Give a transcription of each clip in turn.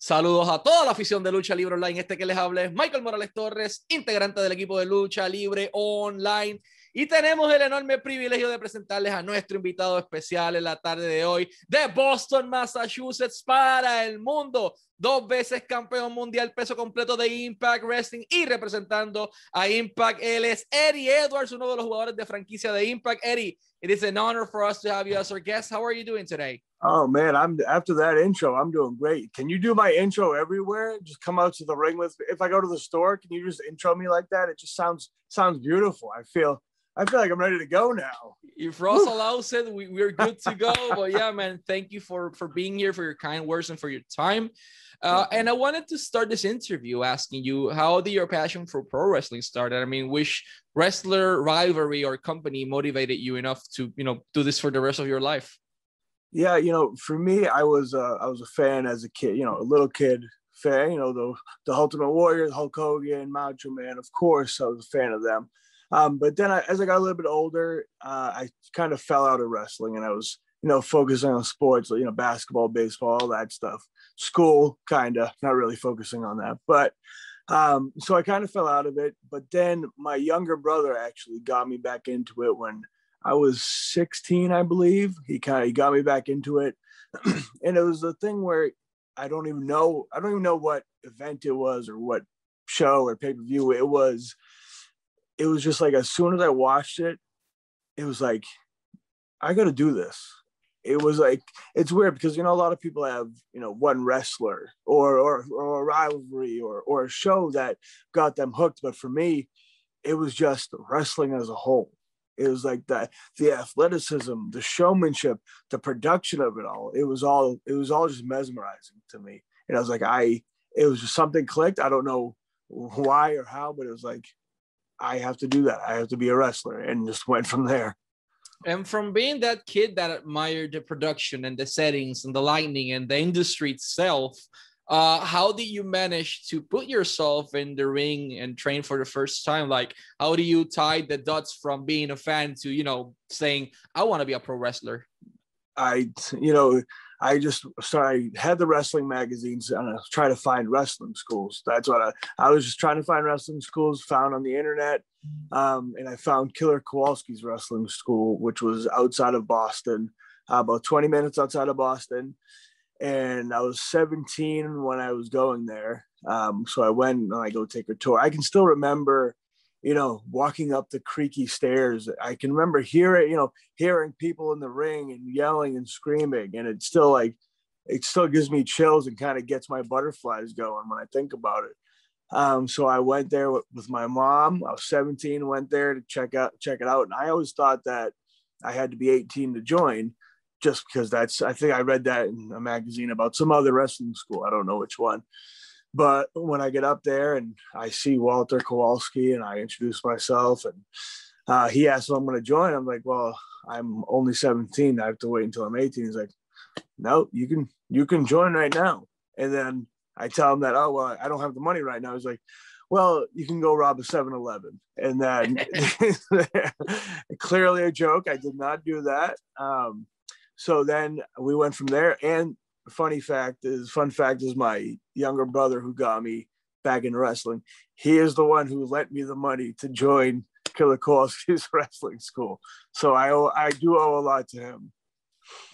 Saludos a toda la afición de Lucha Libre Online. Este que les habla es Michael Morales Torres, integrante del equipo de Lucha Libre Online. Y tenemos el enorme privilegio de presentarles a nuestro invitado especial en la tarde de hoy de Boston, Massachusetts, para el mundo. Dos veces campeón mundial peso completo de Impact Wrestling y representando a Impact, él es Eddie Edwards, uno de los jugadores de franquicia de Impact. Eddie, it is an honor for us to have you as our guest. How are you doing today? Oh man, I'm after that intro, I'm doing great. Can you do my intro everywhere? Just come out to the ring with if I go to the store, can you just intro me like that? It just sounds sounds beautiful. I feel I feel like I'm ready to go now. If Ross allows it, we, we're good to go. but yeah, man, thank you for for being here, for your kind words, and for your time. Uh, and I wanted to start this interview asking you how did your passion for pro wrestling started? I mean, which wrestler rivalry or company motivated you enough to you know do this for the rest of your life? Yeah, you know, for me, I was uh, I was a fan as a kid. You know, a little kid fan. You know, the the Ultimate Warrior, Hulk Hogan, Macho Man. Of course, I was a fan of them. Um, but then, I, as I got a little bit older, uh, I kind of fell out of wrestling, and I was you know focusing on sports, you know, basketball, baseball, all that stuff. School, kind of not really focusing on that, but. Um, so I kind of fell out of it, but then my younger brother actually got me back into it when I was 16, I believe. He kind of he got me back into it, and it was a thing where I don't even know I don't even know what event it was or what show or pay per view it was. It was just like as soon as I watched it, it was like I got to do this. It was like it's weird because you know a lot of people have you know one wrestler or or or a rivalry or or a show that got them hooked, but for me, it was just wrestling as a whole it was like the the athleticism, the showmanship, the production of it all. It was all it was all just mesmerizing to me. And I was like, I it was just something clicked. I don't know why or how, but it was like, I have to do that. I have to be a wrestler, and just went from there. And from being that kid that admired the production and the settings and the lighting and the industry itself, uh, how did you manage to put yourself in the ring and train for the first time? Like, how do you tie the dots from being a fan to, you know, saying, I want to be a pro wrestler? I, you know, I just started, I had the wrestling magazines and I trying to find wrestling schools. That's what I, I was just trying to find wrestling schools found on the internet. Um, and I found Killer Kowalski's wrestling school, which was outside of Boston, uh, about 20 minutes outside of Boston and I was 17 when I was going there. Um, so I went and I go take a tour. I can still remember, you know, walking up the creaky stairs. I can remember hearing, you know, hearing people in the ring and yelling and screaming, and it's still like, it still gives me chills and kind of gets my butterflies going when I think about it. Um, so I went there with, with my mom. I was 17, went there to check out check it out, and I always thought that I had to be 18 to join just because that's I think I read that in a magazine about some other wrestling school. I don't know which one. But when I get up there and I see Walter Kowalski and I introduce myself and uh, he asks if I'm going to join, I'm like, well, I'm only 17. I have to wait until I'm 18. He's like, no, you can you can join right now. And then I tell him that, oh well, I don't have the money right now. He's like, well, you can go rob a 7-Eleven. And then clearly a joke. I did not do that. Um, so then we went from there. And funny fact is, fun fact is my younger brother who got me back in wrestling. He is the one who lent me the money to join Killer Kowalski's wrestling school. So I owe, I do owe a lot to him.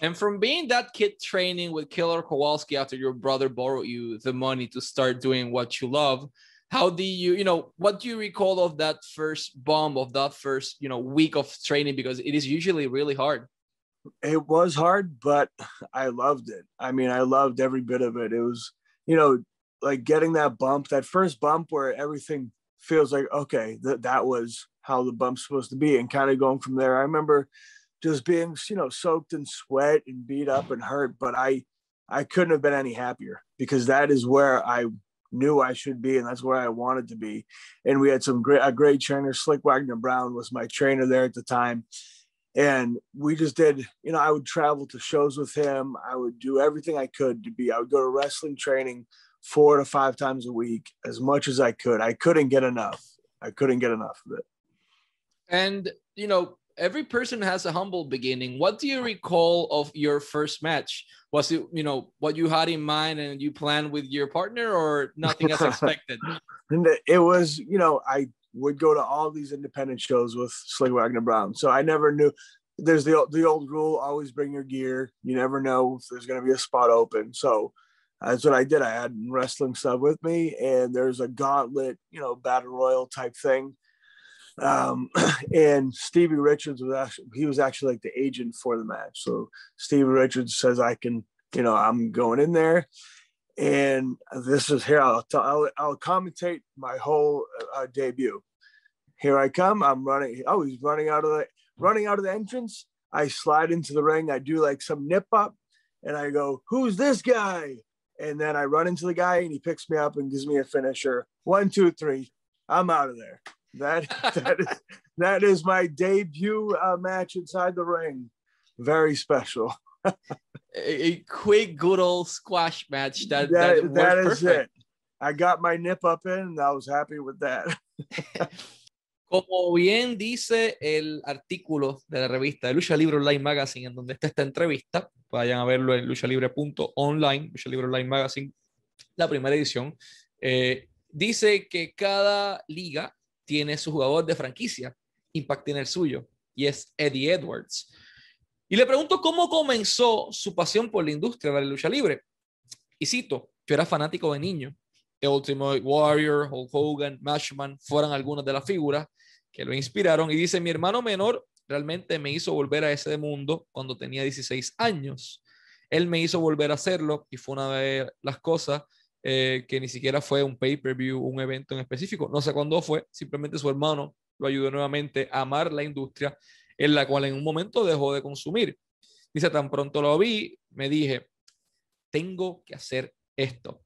And from being that kid training with Killer Kowalski after your brother borrowed you the money to start doing what you love, how do you, you know, what do you recall of that first bomb of that first, you know, week of training? Because it is usually really hard it was hard, but I loved it. I mean, I loved every bit of it. It was, you know, like getting that bump, that first bump where everything feels like, okay, that that was how the bump's supposed to be, and kind of going from there. I remember just being, you know, soaked in sweat and beat up and hurt, but I, I couldn't have been any happier because that is where I knew I should be, and that's where I wanted to be. And we had some great, a great trainer. Slyck Wagner Brown was my trainer there at the time, and we just did you know i would travel to shows with him i would do everything i could to be i would go to wrestling training four to five times a week as much as i could i couldn't get enough i couldn't get enough of it and you know every person has a humble beginning. What do you recall of your first match? Was it, you know, what you had in mind and you planned with your partner or nothing as expected? it was, you know, I would go to all these independent shows with Slyck Wagner Brown. So I never knew there's the the old rule always bring your gear. You never know if there's going to be a spot open. So that's what I did. I had wrestling stuff with me and there's a gauntlet, you know, battle royal type thing um, and Stevie Richards was actually he was actually like the agent for the match. So Stevie Richards says I can, you know, I'm going in there, and this is here. I'll t- I'll, I'll commentate my whole uh, debut. Here I come. I'm running. Oh, he's running out of the running out of the entrance. I slide into the ring. I do like some nip up, and I go, "Who's this guy?" And then I run into the guy, and he picks me up and gives me a finisher. One, two, three. I'm out of there. That that is that is my debut uh, match inside the ring. Very special. a, a, quick, good old squash match. That that, that, that is perfect. it. I got my nip up in, and I was happy with that. Como bien dice el artículo de la revista de Lucha Libre Online Magazine, en donde está esta entrevista, vayan a verlo en luchalibre.online, Lucha Libre Online Magazine, la primera edición. Eh, dice que cada liga tiene su jugador de franquicia, Impact tiene el suyo, y es Eddie Edwards. Y le pregunto cómo comenzó su pasión por la industria de la lucha libre. Y cito, yo era fanático de niño. The Ultimate Warrior, Hulk Hogan, Mashman fueron algunas de las figuras que lo inspiraron. Y dice, mi hermano menor realmente me hizo volver a ese mundo cuando tenía 16 años. Él me hizo volver a hacerlo y fue una de las cosas eh, que ni siquiera fue un pay-per-view, un evento en específico. No sé cuándo fue, simplemente su hermano lo ayudó nuevamente a amar la industria en la cual en un momento dejó de consumir. Dice, tan pronto lo vi, me dije, tengo que hacer esto.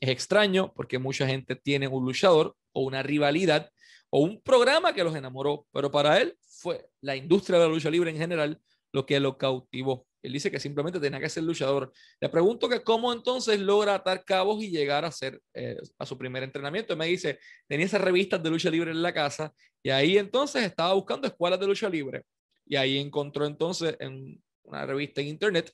Es extraño porque mucha gente tiene un luchador o una rivalidad o un programa que los enamoró, pero para él fue la industria de la lucha libre en general lo que lo cautivó. Él dice que simplemente tenía que ser luchador. Le pregunto que cómo entonces logra atar cabos y llegar a ser eh, a su primer entrenamiento. me dice, tenía esas revistas de lucha libre en la casa y ahí entonces estaba buscando escuelas de lucha libre. Y ahí encontró entonces en una revista en internet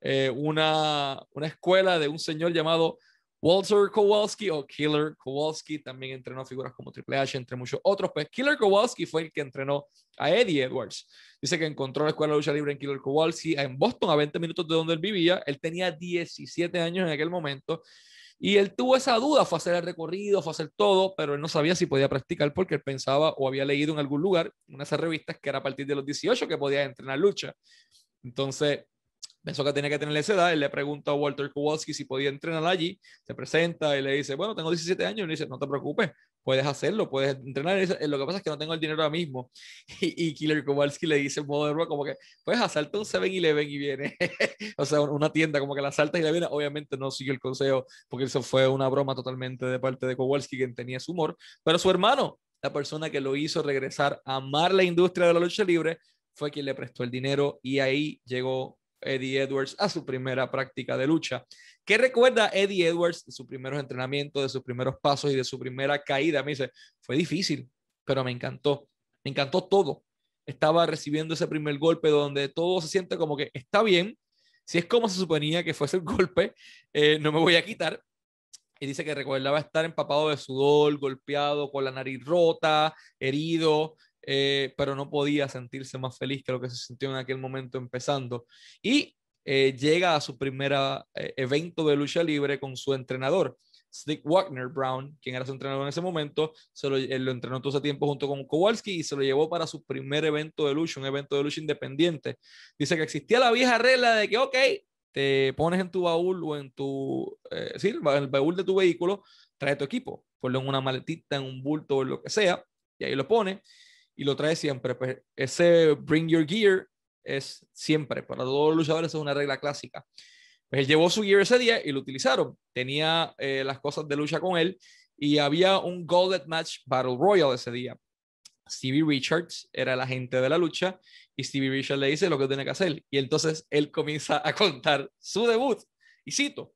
eh, una, una escuela de un señor llamado Walter Kowalski o Killer Kowalski también entrenó figuras como Triple H, entre muchos otros. Pues Killer Kowalski fue el que entrenó a Eddie Edwards. Dice que encontró la escuela de lucha libre en Killer Kowalski en Boston, a 20 minutos de donde él vivía. Él tenía 17 años en aquel momento. Y él tuvo esa duda, fue hacer el recorrido, fue hacer todo, pero él no sabía si podía practicar porque él pensaba o había leído en algún lugar, en esas revistas, que era a partir de los 18 que podía entrenar lucha. Entonces, pensó que tenía que tener esa edad, él le pregunta a Walter Kowalski si podía entrenar allí, se presenta y le dice, bueno, tengo 17 años, y le dice, no te preocupes, puedes hacerlo, puedes entrenar, lo que pasa es que no tengo el dinero ahora mismo, y, Killer Kowalski le dice en modo de broma como que, puedes asaltar un 7-Eleven y viene, o sea, una tienda como que la saltas y la viene, obviamente no sigue el consejo, porque eso fue una broma totalmente de parte de Kowalski, quien tenía su humor, pero su hermano, la persona que lo hizo regresar a amar la industria de la lucha libre, fue quien le prestó el dinero y ahí llegó Eddie Edwards a su primera práctica de lucha. ¿Qué recuerda Eddie Edwards de sus primeros entrenamientos, de sus primeros pasos y de su primera caída? Me dice, fue difícil, pero me encantó. Me encantó todo. Estaba recibiendo ese primer golpe donde todo se siente como que está bien. Si es como se suponía que fuese el golpe, eh, no me voy a quitar. Y dice que recordaba estar empapado de sudor, golpeado, con la nariz rota, herido, eh, pero no podía sentirse más feliz que lo que se sintió en aquel momento empezando. Y eh, llega a su primer eh, evento de lucha libre con su entrenador, Slick Wagner Brown, quien era su entrenador en ese momento, se lo, lo entrenó todo ese tiempo junto con Kowalski y se lo llevó para su primer evento de lucha, un evento de lucha independiente. Dice que existía la vieja regla de que, ok, te pones en tu baúl o en tu, sí, en el baúl de tu vehículo, trae tu equipo, ponlo en una maletita, en un bulto o lo que sea, y ahí lo pone y lo trae siempre. Pues ese Bring Your Gear es siempre, para todos los luchadores es una regla clásica. Pues él llevó su gear ese día y lo utilizaron. Tenía eh, las cosas de lucha con él y había un Golden Match Battle Royal ese día. Stevie Richards era el agente de la lucha y Stevie Richards le dice lo que tiene que hacer. Y entonces él comienza a contar su debut. Y cito,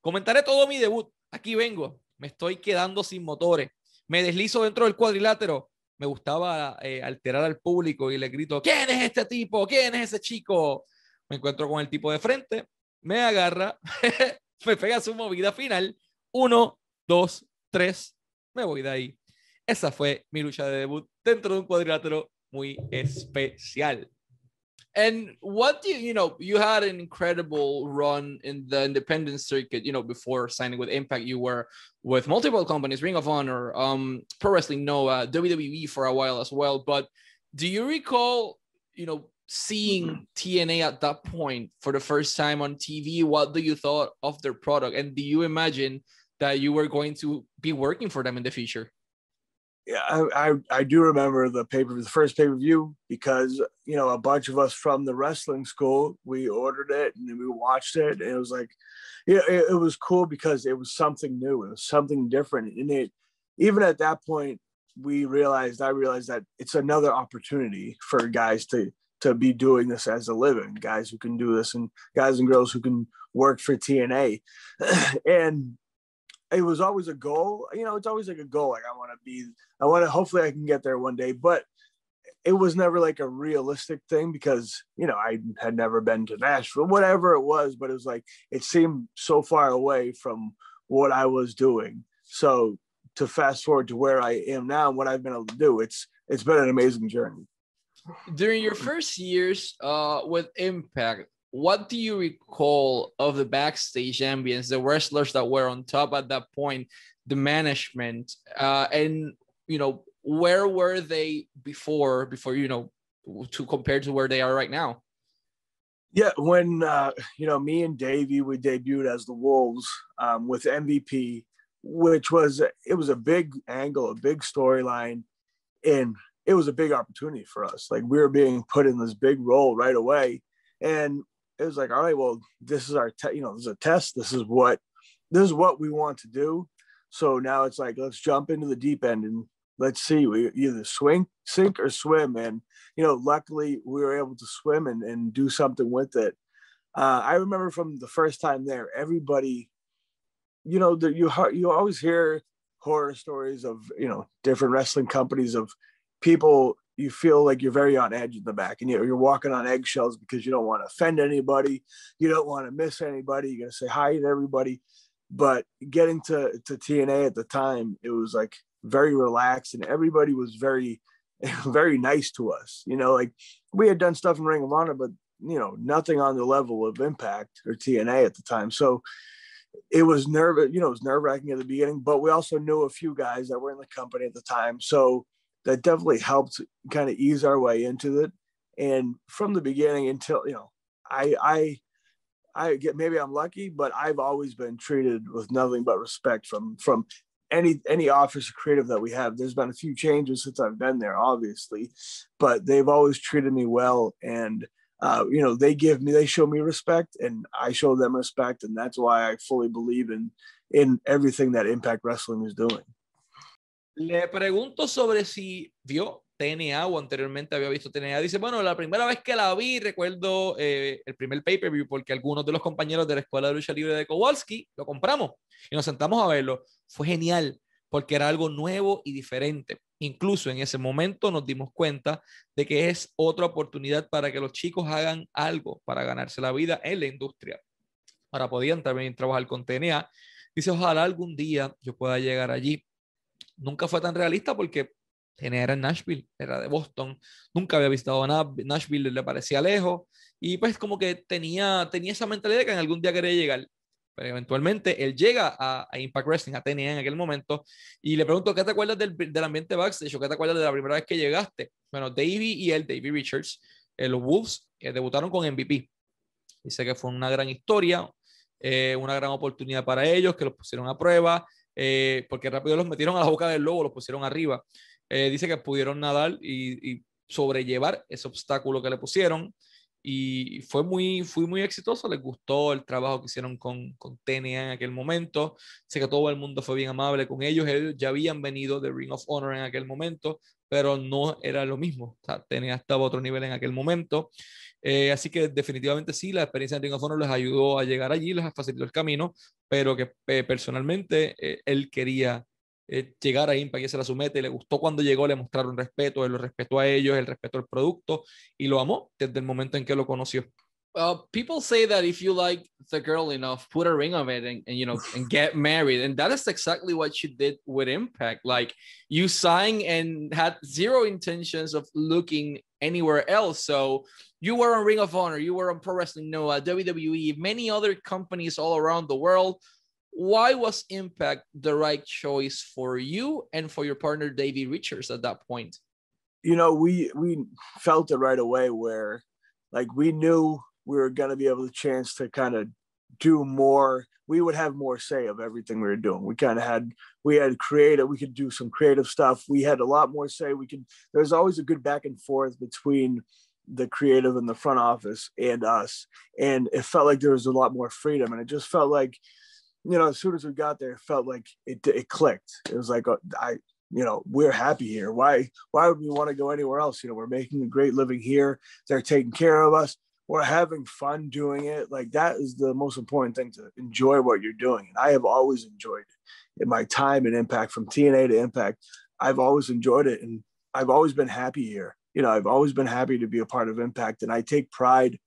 comentaré todo mi debut. Aquí vengo. Me estoy quedando sin motores. Me deslizo dentro del cuadrilátero me gustaba eh, alterar al público y le grito, ¿quién es este tipo? ¿Quién es ese chico? Me encuentro con el tipo de frente, me agarra, me pega su movida final, uno, dos, tres, me voy de ahí. Esa fue mi lucha de debut dentro de un cuadrilátero muy especial. And what do you, you know, you had an incredible run in the independent circuit, you know, before signing with Impact, you were with multiple companies, Ring of Honor, um, Pro Wrestling Noah, WWE for a while as well. But do you recall, you know, seeing TNA at that point for the first time on TV? What do you thought of their product? And do you imagine that you were going to be working for them in the future? Yeah, I, I, do remember the paper, the first pay per view, because you know a bunch of us from the wrestling school we ordered it and we watched it, and it was like, yeah, it, it was cool because it was something new, it was something different, and it even at that point we realized I realized that it's another opportunity for guys to to be doing this as a living, guys who can do this, and guys and girls who can work for TNA, and it was always a goal. You know, it's always like a goal. Like I want to be, I want to. Hopefully, I can get there one day. But it was never like a realistic thing because you know I had never been to Nashville, whatever it was. But it was like it seemed so far away from what I was doing. So to fast forward to where I am now and what I've been able to do, it's it's been an amazing journey. During your first years uh, with Impact, what do you recall of the backstage ambience, the wrestlers that were on top at that point, the management, uh, and you know where were they before before you know to compare to where they are right now? Yeah, when uh, you know me and Davey we debuted as the Wolves um, with MVP, which was it was a big angle, a big storyline, and it was a big opportunity for us. Like we were being put in this big role right away, and it was like, all right, well, this is our, te- you know, this is a test. This is what, this is what we want to do. So now it's like, let's jump into the deep end and let's see. We either swing, sink, or swim. And you know, luckily we were able to swim and, and do something with it. Uh, I remember from the first time there, everybody, you know, that you you always hear horror stories of you know different wrestling companies of people you feel like you're very on edge in the back and you're, you're walking on eggshells because you don't want to offend anybody you don't want to miss anybody you're going to say hi to everybody. But getting to, to tna at the time it was like very relaxed and everybody was very very nice to us you know like we had done stuff in ring of honor but you know nothing on the level of impact or tna at the time. So it was nerve you know it was nerve wracking at the beginning but we also knew a few guys that were in the company at the time. So that definitely helped kind of ease our way into it. And from the beginning until you know, I I I get maybe I'm lucky, but I've always been treated with nothing but respect from from any any office of creative that we have. There's been a few changes since I've been there, obviously, but they've always treated me well and uh, you know they give me they show me respect and I show them respect and that's why I fully believe in in everything that Impact Wrestling is doing. Le pregunto sobre si vio TNA o anteriormente había visto TNA. Dice, bueno, la primera vez que la vi, recuerdo eh, el primer pay-per-view porque algunos de los compañeros de la Escuela de Lucha Libre de Kowalski lo compramos y nos sentamos a verlo. Fue genial porque era algo nuevo y diferente. Incluso en ese momento nos dimos cuenta de que es otra oportunidad para que los chicos hagan algo para ganarse la vida en la industria. Ahora podían también trabajar con TNA. Dice, ojalá algún día yo pueda llegar allí nunca fue tan realista porque era en Nashville, era de Boston, nunca había visitado Nashville le parecía lejos y pues como que tenía, tenía esa mentalidad de que en algún día quería llegar. Pero eventualmente él llega a, Impact Wrestling, a TNA en aquel momento, y le pregunto, ¿qué te acuerdas del, del ambiente backstage o qué te acuerdas de la primera vez que llegaste? Bueno, Davey y él, Davey Richards, eh, los Wolves, eh, debutaron con MVP. Dice que fue una gran historia, eh, una gran oportunidad para ellos, que los pusieron a prueba, eh, porque rápido los metieron a la boca del lobo, los pusieron arriba. Eh, dice que pudieron nadar y, sobrellevar ese obstáculo que le pusieron. Y fue muy, fue muy exitoso, les gustó el trabajo que hicieron con, con TNA en aquel momento, sé que todo el mundo fue bien amable con ellos, ellos ya habían venido de Ring of Honor en aquel momento, pero no era lo mismo, o sea, TNA estaba a otro nivel en aquel momento, eh, así que definitivamente sí, la experiencia de Ring of Honor les ayudó a llegar allí, les facilitó el camino, pero que eh, personalmente eh, él quería eh, llegar a Impact y se la somete. Le gustó cuando llegó, le mostraron respeto, él lo respetó a ellos, el respeto al producto y lo amó desde el momento en que lo conoció. Uh, people say that if you like the girl enough, put a ring on it and, and, you know and get married, and that is exactly what she did with Impact. Like you signed and had zero intentions of looking anywhere else. So you were on Ring of Honor, you were on Pro Wrestling Noah, WWE, many other companies all around the world. Why was Impact the right choice for you and for your partner Davey Richards at that point? You know, we we felt it right away where like we knew we were going to be able to chance to kind of do more we would have more say of everything we were doing we kind of had we had creative we could do some creative stuff we had a lot more say we could there's always a good back and forth between the creative and the front office and us. And it felt like there was a lot more freedom. And it just felt like, you know, as soon as we got there, it felt like it, it clicked. It was like, uh, I, you know, we're happy here. Why, why would we want to go anywhere else? You know, we're making a great living here. They're taking care of us. We're having fun doing it. Like that is the most important thing to enjoy what you're doing. And I have always enjoyed it in my time and impact from TNA to impact. I've always enjoyed it. And I've always been happy here you know, I've always been happy to be a part of Impact, and I take pride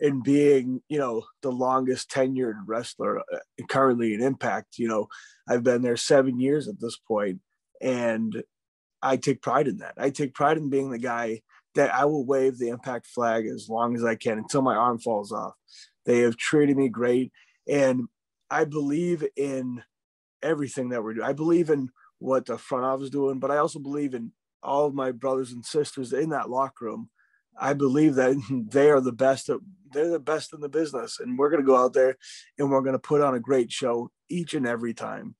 in being, you know, the longest tenured wrestler uh, currently in Impact. You know, I've been there seven years at this point, and I take pride in that. I take pride in being the guy that I will wave the Impact flag as long as I can until my arm falls off. They have treated me great, and I believe in everything that we're doing. I believe in what the front office is doing, but I also believe in all of my brothers and sisters in that locker room. I believe that they are the best. they're the best in the business, and we're going to go out there and we're going to put on a great show each and every time.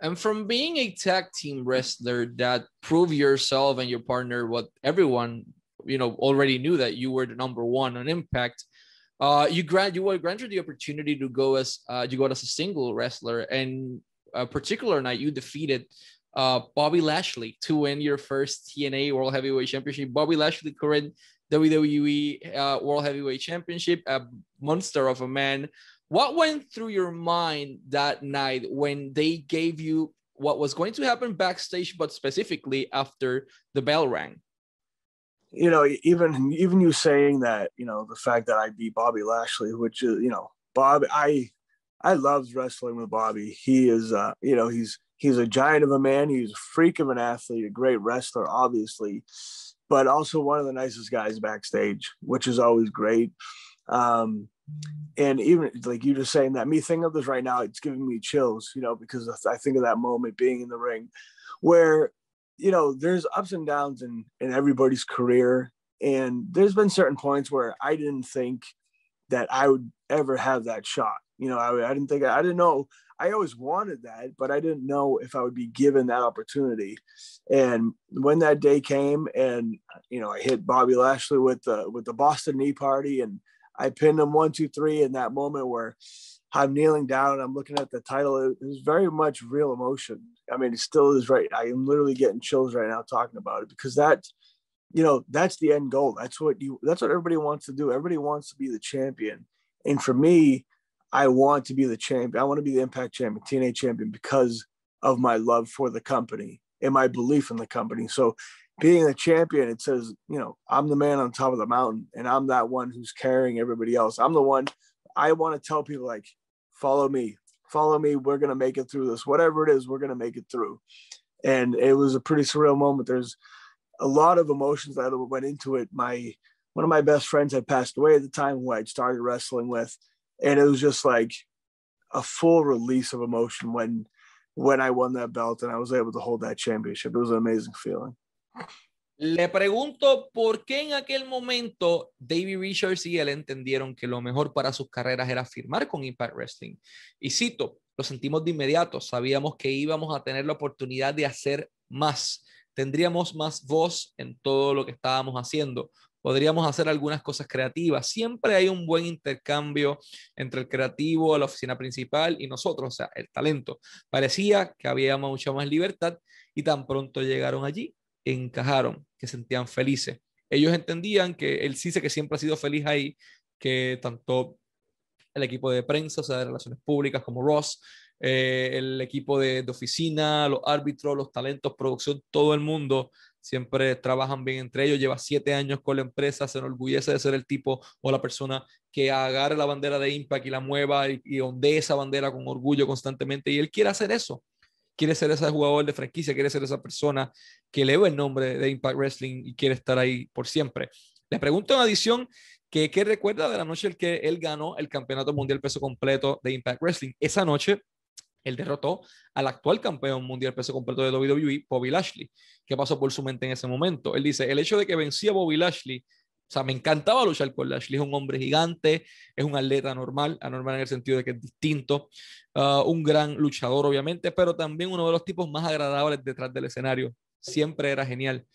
And from being a tag team wrestler that prove yourself and your partner what everyone you know already knew that you were the number one on Impact. Uh, you grant you were granted the opportunity to go as uh, you go as a single wrestler, and a particular night you defeated uh, Bobby Lashley to win your first TNA World Heavyweight Championship. Bobby Lashley, current WWE uh, World Heavyweight Championship, a monster of a man. What went through your mind that night when they gave you what was going to happen backstage, but specifically after the bell rang? You know, even even you saying that, you know, the fact that I beat Bobby Lashley, which is, you know, Bob, I I loved wrestling with Bobby. He is, uh, you know, he's he's a giant of a man. He's a freak of an athlete, a great wrestler, obviously, but also one of the nicest guys backstage, which is always great. Um, and even like you just saying that, me thinking of this right now, it's giving me chills, you know, because I think of that moment being in the ring where, you know, there's ups and downs in, in everybody's career. And there's been certain points where I didn't think that I would ever have that shot. You know, I, I didn't think I didn't know I always wanted that, but I didn't know if I would be given that opportunity. And when that day came, and you know, I hit Bobby Lashley with the with the Boston Knee Party, and I pinned him one, two, three in that moment where I'm kneeling down I'm looking at the title. It was very much real emotion. I mean, it still is right. I am literally getting chills right now talking about it because that, you know, that's the end goal. That's what you. That's what everybody wants to do. Everybody wants to be the champion. And for me, I want to be the champion. I want to be the Impact champion, TNA champion because of my love for the company and my belief in the company. So being a champion, it says, you know, I'm the man on top of the mountain and I'm that one who's carrying everybody else. I'm the one I want to tell people like, follow me, follow me. We're going to make it through this. Whatever it is, we're going to make it through. And it was a pretty surreal moment. There's a lot of emotions that went into it. My, one of my best friends had passed away at the time who I'd started wrestling with and it was just like a full release of emotion when when I won that belt and I was able to hold that championship. It was an amazing feeling. Le pregunto por qué en aquel momento David Richards y él entendieron que lo mejor para sus carreras era firmar con Impact Wrestling. Y cito, lo sentimos de inmediato, sabíamos que íbamos a tener la oportunidad de hacer más, tendríamos más voz en todo lo que estábamos haciendo, podríamos hacer algunas cosas creativas. Siempre hay un buen intercambio entre el creativo, la oficina principal y nosotros, o sea, el talento. Parecía que había mucha más libertad y tan pronto llegaron allí, encajaron, que sentían felices. Ellos entendían que sí sé que siempre ha sido feliz ahí, que tanto el equipo de prensa, o sea, de relaciones públicas como Ross, eh, el equipo de, oficina, los árbitros, los talentos, producción, todo el mundo siempre trabajan bien entre ellos. Lleva siete años con la empresa, se enorgullece de ser el tipo o la persona que agarre la bandera de Impact y la mueva y, y ondee esa bandera con orgullo constantemente. Y él quiere hacer eso. Quiere ser ese jugador de franquicia, quiere ser esa persona que eleva el nombre de Impact Wrestling y quiere estar ahí por siempre. Le pregunto en adición que qué recuerda de la noche en que él ganó el campeonato mundial peso completo de Impact Wrestling. Esa noche él derrotó al actual campeón mundial peso completo de WWE, Bobby Lashley. ¿Qué pasó por su mente en ese momento? Él dice, el hecho de que vencía a Bobby Lashley, o sea, me encantaba luchar con Lashley, es un hombre gigante, es un atleta normal, anormal en el sentido de que es distinto, uh, un gran luchador obviamente, pero también uno de los tipos más agradables detrás del escenario. Siempre era genial.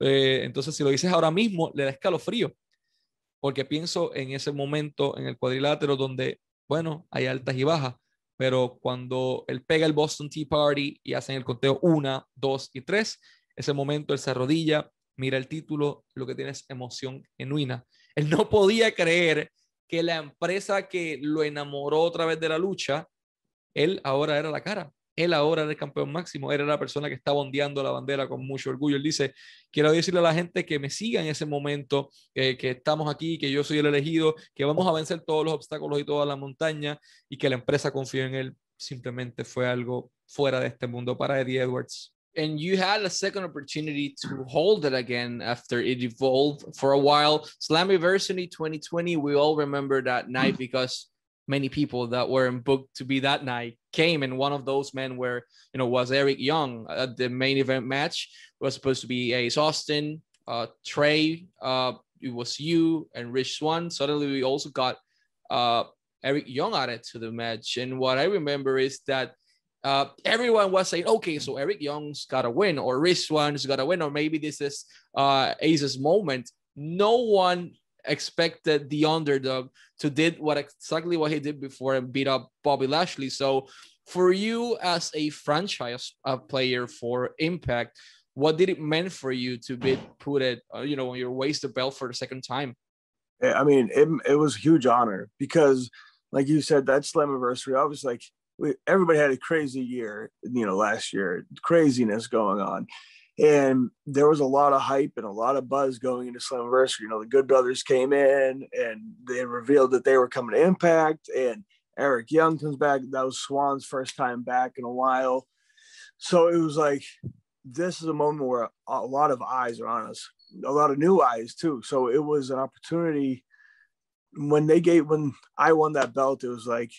Eh, entonces, si lo dices ahora mismo, le da escalofrío, porque pienso en ese momento en el cuadrilátero donde, bueno, hay altas y bajas pero cuando él pega el Boston Tea Party y hacen el conteo una, dos y tres, ese momento él se arrodilla, mira el título, lo que tiene es emoción genuina. Él no podía creer que la empresa que lo enamoró otra vez de la lucha, él ahora era la cara él ahora era el campeón máximo, era la persona que estaba ondeando la bandera con mucho orgullo. Él dice, quiero decirle a la gente que me siga en ese momento, que estamos aquí, que yo soy el elegido, que vamos a vencer todos los obstáculos y toda la montaña y que la empresa confíe en él. Simplemente fue algo fuera de este mundo para Eddie Edwards. and you had a second opportunity to hold it again after it evolved for a while. Slammiversary 2020, we all remember that night because many people that weren't booked to be that night came and one of those men were you know was eric young at the main event match. Was supposed to be ace austin uh trey uh it was you and rich swan suddenly we also got uh eric young added to the match. And what i remember is that uh, everyone was saying, okay, so Eric Young's got to win, or Rich Swan's got to win, or maybe this is uh, Ace's moment. No one expected the underdog to did what exactly what he did before and beat up Bobby Lashley. So for you as a franchise uh, player for Impact, what did it mean for you to be put it, uh, you know, on your waist the belt for the second time? I mean, it, it was a huge honor because, like you said, that Slammiversary, I was like, we, everybody had a crazy year, you know, last year, craziness going on and there was a lot of hype and a lot of buzz going into Slammiversary. You know, the Good Brothers came in and they revealed that they were coming to Impact, and Eric Young comes back. That was Swan's first time back in a while. So it was like, this is a moment where a lot of eyes are on us, a lot of new eyes too. So it was an opportunity when they gave, when I won that belt, it was like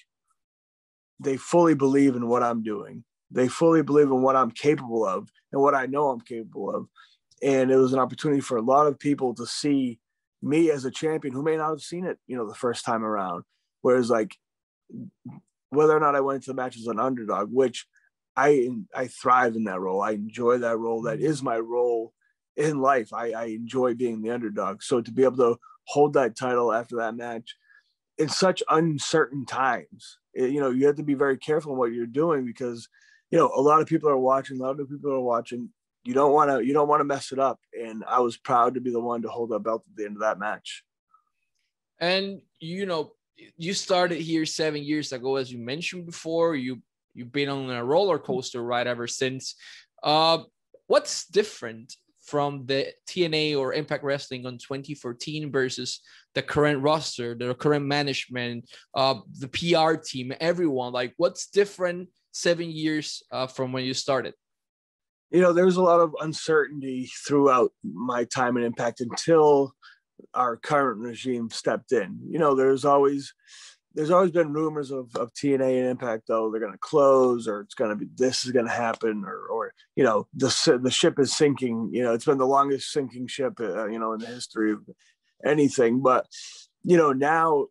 they fully believe in what I'm doing they fully believe in what I'm capable of and what I know I'm capable of. And it was an opportunity for a lot of people to see me as a champion who may not have seen it, you know, the first time around. Whereas like whether or not I went into the match as an underdog, which I I thrive in that role. I enjoy that role. That is my role in life. I, I enjoy being the underdog. So to be able to hold that title after that match in such uncertain times, it, you know, you have to be very careful in what you're doing because you know, a lot of people are watching, a lot of people are watching. You don't want to, you don't want to mess it up. And I was proud to be the one to hold that belt at the end of that match. And you know, you started here seven years ago, as you mentioned before. You you've been on a roller coaster ride ever since. Uh, what's different from the TNA or Impact Wrestling on 2014 versus the current roster, the current management, uh, the PR team, everyone? Like, what's different seven years uh, from when you started? You know, there was a lot of uncertainty throughout my time in Impact until our current regime stepped in. You know, there's always there's always been rumors of, of TNA and Impact though they're going to close or it's going to be this is going to happen or or you know the the ship is sinking. You know, it's been the longest sinking ship uh, you know in the history of anything. But you know now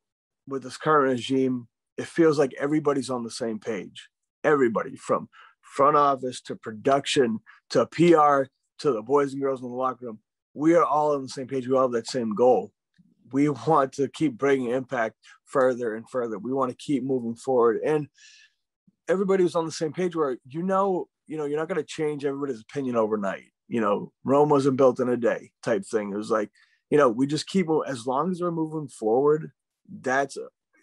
with this current regime, it feels like everybody's on the same page everybody from front office to production to PR to the boys and girls in the locker room. We are all on the same page. We all have that same goal. We want to keep bringing impact further and further. We want to keep moving forward. And everybody was on the same page where you know, you know, you're not going to change everybody's opinion overnight. You know, Rome wasn't built in a day type thing. It was like, you know, we just keep as long as we're moving forward, that's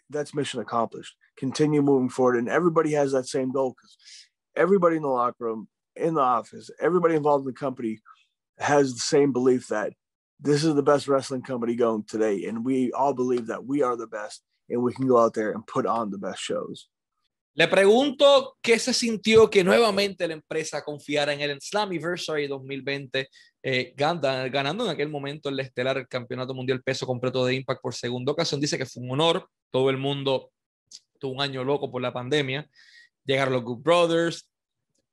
that's mission accomplished. Continue moving forward. And everybody has that same goal because everybody in the locker room, in the office, everybody involved in the company has the same belief that this is the best wrestling company going today. And we all believe that we are the best and we can go out there and put on the best shows. Le pregunto qué se sintió que nuevamente la empresa confiara en el Slammiversary 2020, eh, ganando en aquel momento el estelar el campeonato mundial peso completo de Impact por segunda ocasión. Dice que fue un honor, todo el mundo tuvo un año loco por la pandemia. Llegaron los Good Brothers,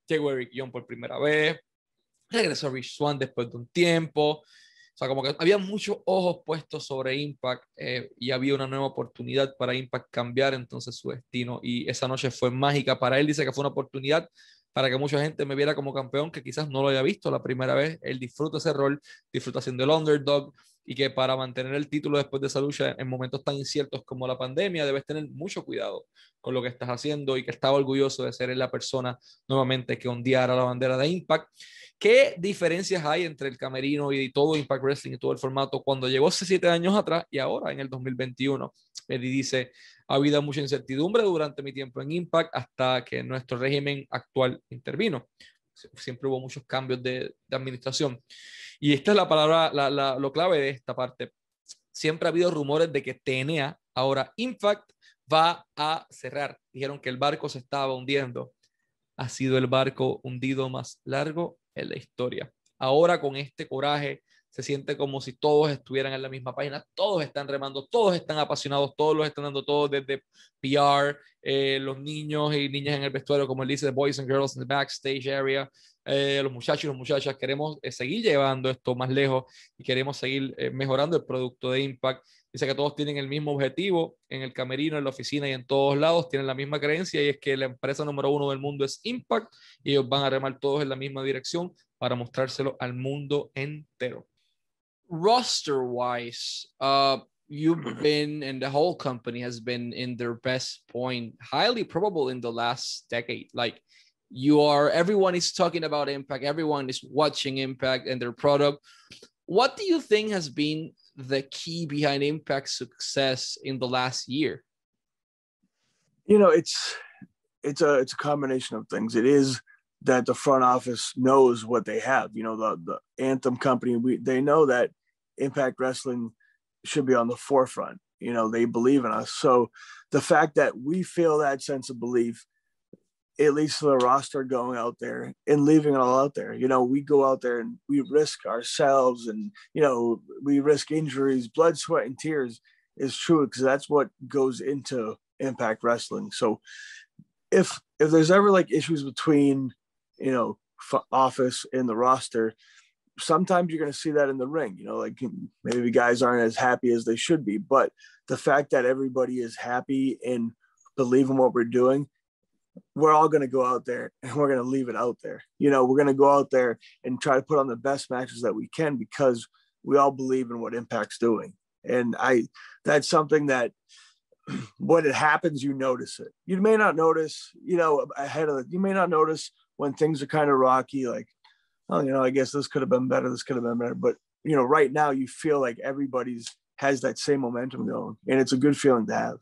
llegó Eric Young por primera vez, regresó Rich Swan después de un tiempo. O sea, como que había muchos ojos puestos sobre Impact eh, y había una nueva oportunidad para Impact cambiar entonces su destino. Y esa noche fue mágica para él. Dice que fue una oportunidad para que mucha gente me viera como campeón que quizás no lo haya visto la primera vez. Él disfruta ese rol, disfruta siendo el underdog y que para mantener el título después de esa lucha en momentos tan inciertos como la pandemia debes tener mucho cuidado con lo que estás haciendo y que estaba orgulloso de ser la persona nuevamente que ondeara la bandera de Impact. ¿Qué diferencias hay entre el camerino y todo Impact Wrestling y todo el formato cuando llegó hace siete años atrás y ahora en el 2021? Eddie dice, ha habido mucha incertidumbre durante mi tiempo en Impact hasta que nuestro régimen actual intervino. Siempre hubo muchos cambios de, administración. Y esta es la palabra, lo clave de esta parte. Siempre ha habido rumores de que TNA, ahora Impact, va a cerrar. Dijeron que el barco se estaba hundiendo. Ha sido el barco hundido más largo en la historia. Ahora con este coraje se siente como si todos estuvieran en la misma página, todos están remando, todos están apasionados, todos los están dando todo desde PR, eh, los niños y niñas en el vestuario, como él dice, the boys and girls in the backstage area, eh, los muchachos y las muchachas, queremos eh, seguir llevando esto más lejos y queremos seguir mejorando el producto de Impact. Dice que todos tienen el mismo objetivo en el camerino, en la oficina y en todos lados, tienen la misma creencia y es que la empresa número uno del mundo es Impact y ellos van a remar todos en la misma dirección para mostrárselo al mundo entero. Roster wise, uh, you've been and the whole company has been in their best point, highly probable in the last decade. Like you are, everyone is talking about Impact, everyone is watching Impact and their product. What do you think has been the key behind Impact's success in the last year? You know, it's it's a it's a combination of things. It is that the front office knows what they have. You know, the the Anthem company, we they know that Impact Wrestling should be on the forefront. You know, they believe in us. So the fact that we feel that sense of belief, it leads to the roster going out there and leaving it all out there. You know, we go out there and we risk ourselves and, you know, we risk injuries, blood, sweat, and tears is true because that's what goes into impact wrestling. So if if there's ever like issues between you know office and the roster sometimes you're going to see that in the ring you know like maybe guys aren't as happy as they should be but the fact that everybody is happy and believe in what we're doing we're all going to go out there and we're going to leave it out there. You know we're going to go out there and try to put on the best matches that we can because we all believe in what impact's doing. And i that's something that when it happens you notice it. You may not notice you know ahead of it you may not notice when things are kind of rocky, like, oh, you know, I guess this could have been better, this could have been better. But you know, right now you feel like everybody's has that same momentum going, and it's a good feeling to have.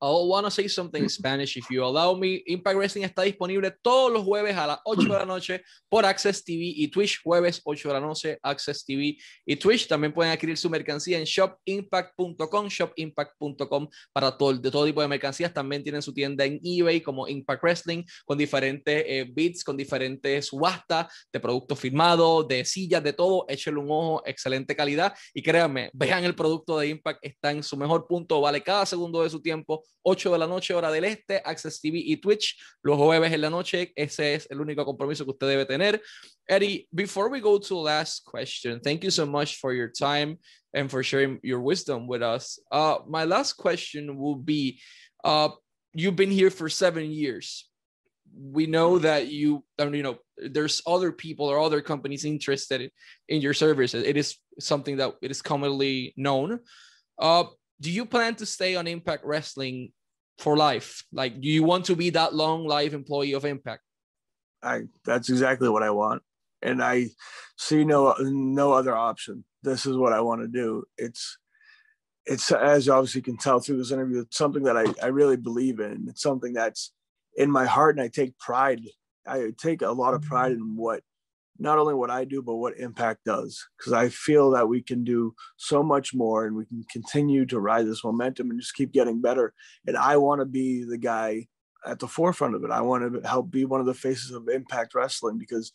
I want to say something in Spanish if you allow me. Impact Wrestling está disponible todos los jueves a las 8 de la noche por Access TV y Twitch, jueves 8 de la noche, Access TV y Twitch. También pueden adquirir su mercancía en shopimpact.com, shopimpact.com para todo, de todo tipo de mercancías. También tienen su tienda en eBay como Impact Wrestling con diferentes eh, bits, con diferentes subastas de productos firmados, de sillas, de todo. Échenle un ojo, excelente calidad y créanme, vean el producto de Impact, está en su mejor punto, vale cada segundo de su tiempo 8 de la noche, hora del este, AXS TV y Twitch, los jueves en la noche. Ese es el único compromiso que usted debe tener. Eddie, before we go to last question, thank you so much for your time and for sharing your wisdom with us. Uh, my last question will be uh, you've been here for seven years. We know that you, you know, there's other people or other companies interested in your services. It is something that it is commonly known. Uh, do you plan to stay on Impact Wrestling for life? Like, do you want to be that long life employee of Impact? I that's exactly what I want, and I see no no other option. This is what I want to do. It's it's as you obviously can tell through this interview, it's something that I, I really believe in. It's something that's in my heart and I take pride. I take a lot of pride mm-hmm. in what not only what I do, but what Impact does. Because I feel that we can do so much more and we can continue to ride this momentum and just keep getting better. And I want to be the guy at the forefront of it. I want to help be one of the faces of Impact Wrestling because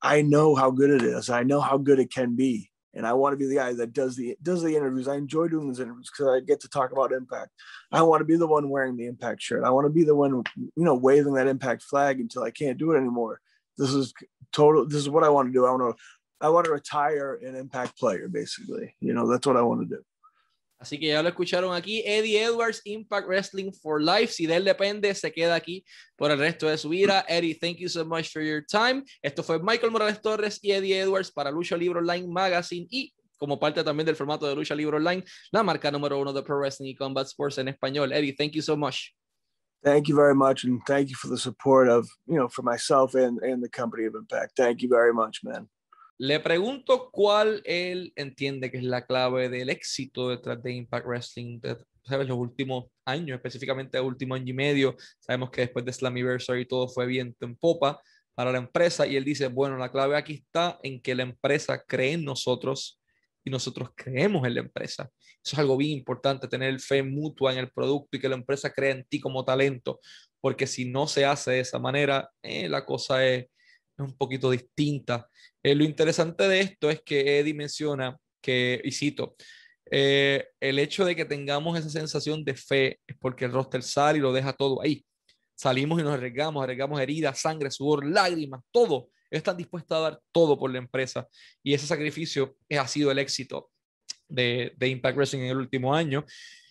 I know how good it is. I know how good it can be. And I want to be the guy that does the does the interviews. I enjoy doing these interviews because I get to talk about impact. I want to be the one wearing the impact shirt. I want to be the one, you know, waving that impact flag until I can't do it anymore. This is total. This is what I want to do. I want to, I want to retire an impact player, basically. You know, that's what I want to do. Así que ya lo escucharon aquí, Eddie Edwards, Impact Wrestling for Life. Si de él depende, se queda aquí por el resto de su vida. Eddie, thank you so much for your time. Esto fue Michael Morales Torres y Eddie Edwards para Lucha Libre Online Magazine y como parte también del formato de Lucha Libre Online, la marca número uno de Pro Wrestling y Combat Sports en español. Eddie, thank you so much. Thank you very much, and thank you for the support of you know for myself and and the company of Impact. Thank you very much, man. Le pregunto cuál él entiende que es la clave del éxito detrás de Impact Wrestling, de, ¿sabes? Los últimos años, específicamente el último año y medio. Sabemos que después de Slammiversary todo fue viento en popa para la empresa y él dice, bueno, la clave aquí está en que la empresa cree en nosotros y nosotros creemos en la empresa. Eso es algo bien importante, tener fe mutua en el producto y que la empresa cree en ti como talento, porque si no se hace de esa manera, eh, la cosa es, un poquito distinta. Eh, lo interesante de esto es que Eddie menciona que, y cito, eh, el hecho de que tengamos esa sensación de fe es porque el roster sale y lo deja todo ahí. Salimos y nos arriesgamos, arriesgamos heridas, sangre, sudor, lágrimas, todo están dispuestos a dar todo por la empresa y ese sacrificio ha sido el éxito de, de Impact Wrestling en el último año.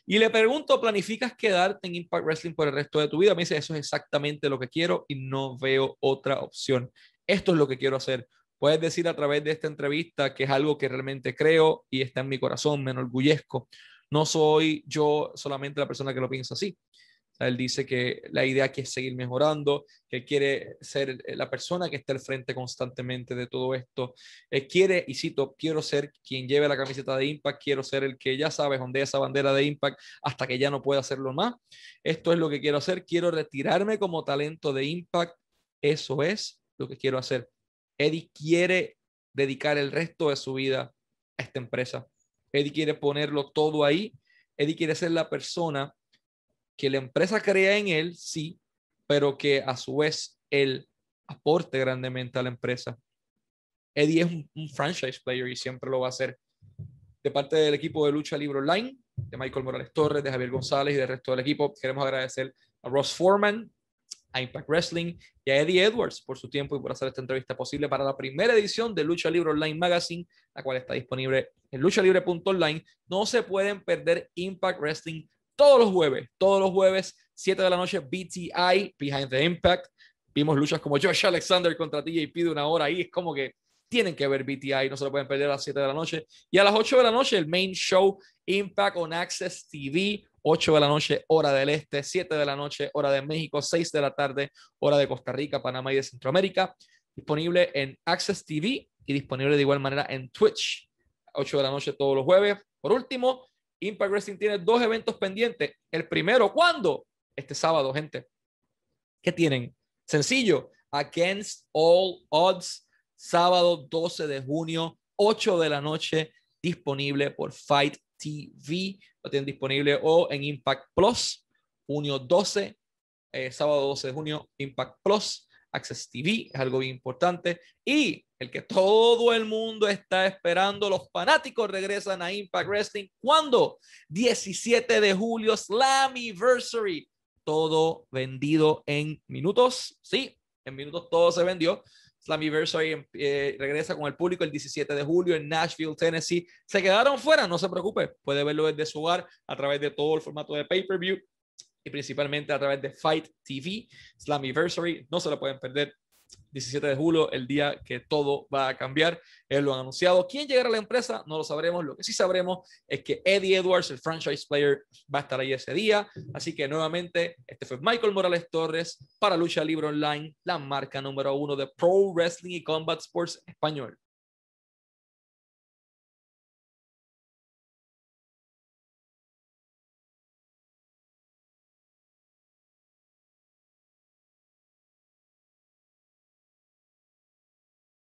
Y le pregunto, ¿planificas quedarte en Impact Wrestling por el resto de tu vida? Me dice, eso es exactamente lo que quiero y no veo otra opción. Esto es lo que quiero hacer. Puedes decir a través de esta entrevista que es algo que realmente creo y está en mi corazón, me enorgullezco. No soy yo solamente la persona que lo piensa así. Él dice que la idea aquí es seguir mejorando, que quiere ser la persona que esté al frente constantemente de todo esto. Él quiere, y cito, quiero ser quien lleve la camiseta de Impact, quiero ser el que ya sabes, donde esa bandera de Impact hasta que ya no pueda hacerlo más. Esto es lo que quiero hacer, quiero retirarme como talento de Impact. Eso es lo que quiero hacer. Eddie quiere dedicar el resto de su vida a esta empresa. Eddie quiere ponerlo todo ahí. Eddie quiere ser la persona que la empresa crea en él, sí, pero que a su vez él aporte grandemente a la empresa. Eddie es un, franchise player y siempre lo va a hacer. De parte del equipo de Lucha Libre Online, de Michael Morales Torres, de Javier González y del resto del equipo, queremos agradecer a Ross Foreman, a Impact Wrestling y a Eddie Edwards por su tiempo y por hacer esta entrevista posible para la primera edición de Lucha Libre Online Magazine, la cual está disponible en luchalibre.online. No se pueden perder Impact Wrestling todos los jueves, todos los jueves, 7 de la noche, BTI, Behind the Impact. Vimos luchas como Josh Alexander contra TJP de una hora ahí, es como que tienen que ver BTI, no se lo pueden perder a las 7 de la noche. Y a las 8 de la noche, el main show, Impact on Access TV, 8 de la noche, hora del este, 7 de la noche, hora de México, 6 de la tarde, hora de Costa Rica, Panamá y de Centroamérica. Disponible en Access TV y disponible de igual manera en Twitch. 8 de la noche todos los jueves. Por último, Impact Wrestling tiene dos eventos pendientes. El primero, ¿cuándo? Este sábado, gente. ¿Qué tienen? Sencillo, Against All Odds, sábado 12 de junio, 8 de la noche, disponible por Fight TV. Lo tienen disponible o en Impact Plus, junio 12, eh, sábado 12 de junio, Impact Plus. Access TV, es algo bien importante. Y el que todo el mundo está esperando, los fanáticos regresan a Impact Wrestling. ¿Cuándo? 17 de julio, Slammiversary. Todo vendido en minutos. Sí, en minutos todo se vendió. Slammiversary eh, regresa con el público el 17 de julio en Nashville, Tennessee. Se quedaron fuera, no se preocupe. Puede verlo desde su hogar a través de todo el formato de pay-per-view y principalmente a través de Fight TV, Slammiversary. No se lo pueden perder. 17 de julio, el día que todo va a cambiar. Él lo ha anunciado. ¿Quién llegará a la empresa? No lo sabremos. Lo que sí sabremos es que Eddie Edwards, el franchise player, va a estar ahí ese día. Así que nuevamente, este fue Michael Morales Torres para Lucha Libre Online, la marca número uno de Pro Wrestling y Combat Sports Español.